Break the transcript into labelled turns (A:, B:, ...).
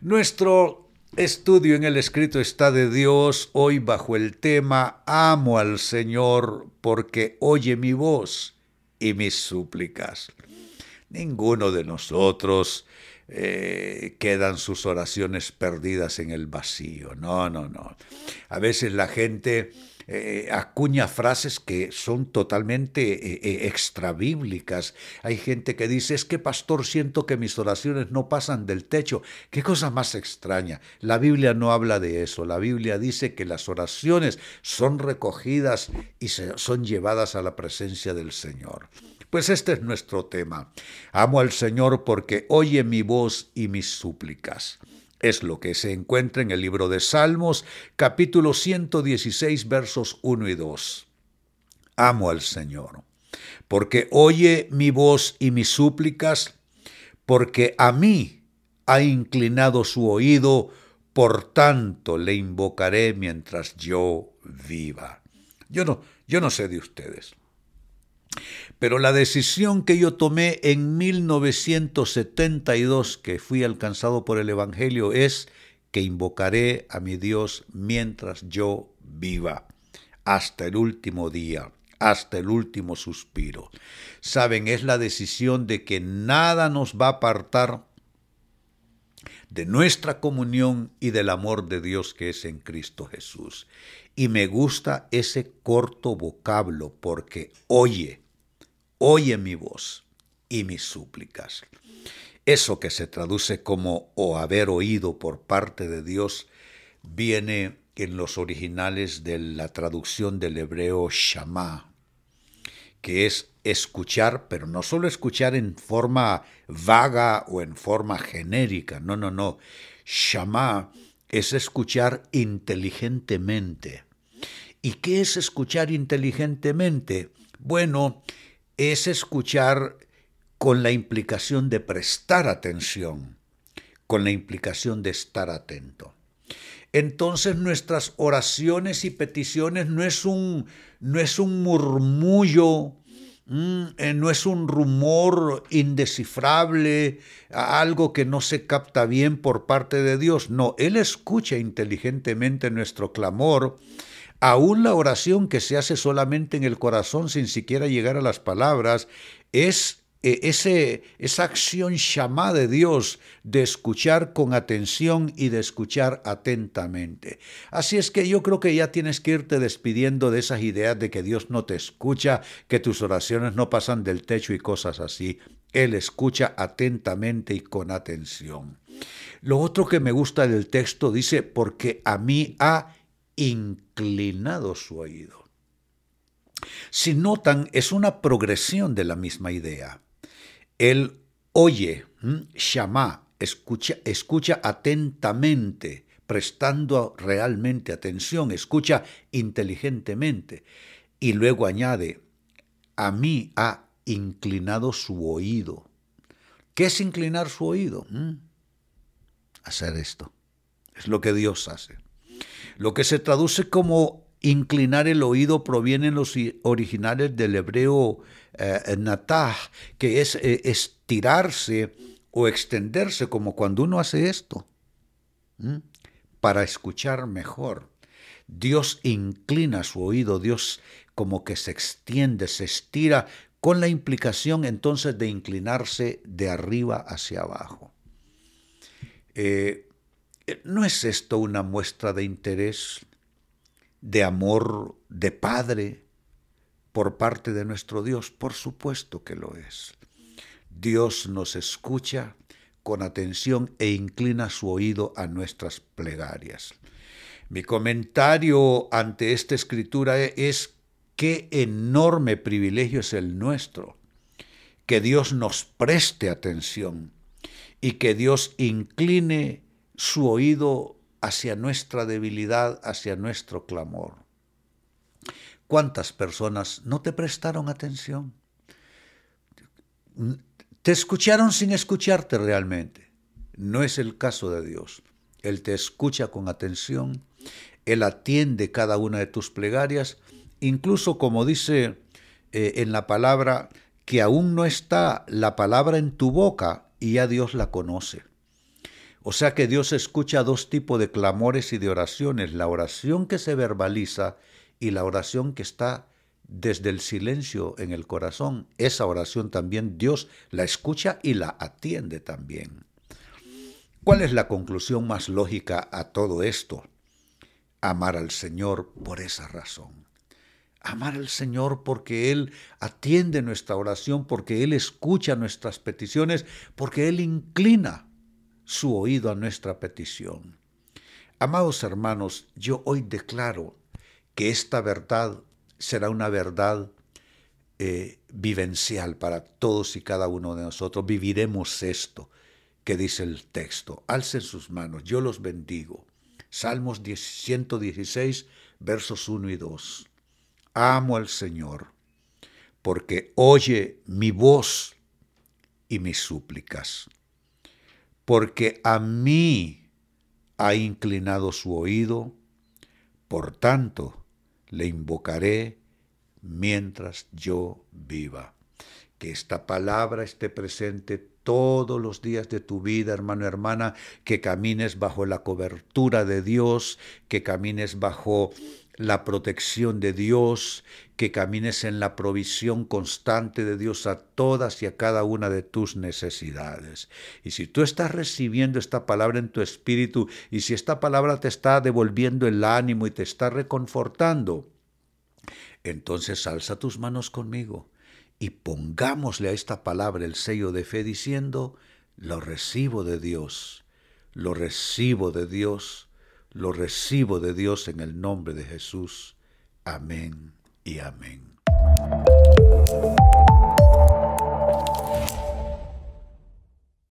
A: Nuestro estudio en el escrito está de Dios hoy bajo el tema Amo al Señor porque oye mi voz y mis súplicas. Ninguno de nosotros eh, quedan sus oraciones perdidas en el vacío. No, no, no. A veces la gente eh, acuña frases que son totalmente eh, eh, extrabíblicas. Hay gente que dice, es que pastor, siento que mis oraciones no pasan del techo. Qué cosa más extraña. La Biblia no habla de eso. La Biblia dice que las oraciones son recogidas y son llevadas a la presencia del Señor. Pues este es nuestro tema. Amo al Señor porque oye mi voz y mis súplicas. Es lo que se encuentra en el libro de Salmos, capítulo 116, versos 1 y 2. Amo al Señor, porque oye mi voz y mis súplicas, porque a mí ha inclinado su oído, por tanto le invocaré mientras yo viva. Yo no, yo no sé de ustedes. Pero la decisión que yo tomé en 1972, que fui alcanzado por el Evangelio, es que invocaré a mi Dios mientras yo viva, hasta el último día, hasta el último suspiro. Saben, es la decisión de que nada nos va a apartar de nuestra comunión y del amor de Dios que es en Cristo Jesús. Y me gusta ese corto vocablo porque oye, oye mi voz y mis súplicas. Eso que se traduce como o haber oído por parte de Dios viene en los originales de la traducción del hebreo Shama, que es escuchar, pero no solo escuchar en forma vaga o en forma genérica, no, no, no. Shama es escuchar inteligentemente. ¿Y qué es escuchar inteligentemente? Bueno, es escuchar con la implicación de prestar atención, con la implicación de estar atento. Entonces nuestras oraciones y peticiones no es un, no es un murmullo, mm, eh, no es un rumor indescifrable, algo que no se capta bien por parte de Dios. No, Él escucha inteligentemente nuestro clamor Aún la oración que se hace solamente en el corazón sin siquiera llegar a las palabras es eh, esa acción llamada de Dios de escuchar con atención y de escuchar atentamente. Así es que yo creo que ya tienes que irte despidiendo de esas ideas de que Dios no te escucha, que tus oraciones no pasan del techo y cosas así. Él escucha atentamente y con atención. Lo otro que me gusta del texto dice, porque a mí ha inclinado su oído. Si notan, es una progresión de la misma idea. Él oye, llama, escucha, escucha atentamente, prestando realmente atención, escucha inteligentemente. Y luego añade, a mí ha inclinado su oído. ¿Qué es inclinar su oído? Hacer esto. Es lo que Dios hace. Lo que se traduce como inclinar el oído proviene en los originales del hebreo eh, natah, que es eh, estirarse o extenderse, como cuando uno hace esto, para escuchar mejor. Dios inclina su oído, Dios como que se extiende, se estira, con la implicación entonces de inclinarse de arriba hacia abajo. Eh, ¿No es esto una muestra de interés, de amor de Padre por parte de nuestro Dios? Por supuesto que lo es. Dios nos escucha con atención e inclina su oído a nuestras plegarias. Mi comentario ante esta escritura es qué enorme privilegio es el nuestro, que Dios nos preste atención y que Dios incline su oído hacia nuestra debilidad, hacia nuestro clamor. ¿Cuántas personas no te prestaron atención? Te escucharon sin escucharte realmente. No es el caso de Dios. Él te escucha con atención, Él atiende cada una de tus plegarias, incluso como dice eh, en la palabra, que aún no está la palabra en tu boca y ya Dios la conoce. O sea que Dios escucha dos tipos de clamores y de oraciones, la oración que se verbaliza y la oración que está desde el silencio en el corazón. Esa oración también Dios la escucha y la atiende también. ¿Cuál es la conclusión más lógica a todo esto? Amar al Señor por esa razón. Amar al Señor porque Él atiende nuestra oración, porque Él escucha nuestras peticiones, porque Él inclina su oído a nuestra petición. Amados hermanos, yo hoy declaro que esta verdad será una verdad eh, vivencial para todos y cada uno de nosotros. Viviremos esto que dice el texto. Alcen sus manos, yo los bendigo. Salmos 116, versos 1 y 2. Amo al Señor, porque oye mi voz y mis súplicas, porque a mí ha inclinado su oído, por tanto, le invocaré mientras yo viva. Que esta palabra esté presente todos los días de tu vida, hermano, hermana, que camines bajo la cobertura de Dios, que camines bajo la protección de Dios, que camines en la provisión constante de Dios a todas y a cada una de tus necesidades. Y si tú estás recibiendo esta palabra en tu espíritu y si esta palabra te está devolviendo el ánimo y te está reconfortando, entonces alza tus manos conmigo y pongámosle a esta palabra el sello de fe diciendo, lo recibo de Dios, lo recibo de Dios lo recibo de Dios en el nombre de Jesús. Amén y amén.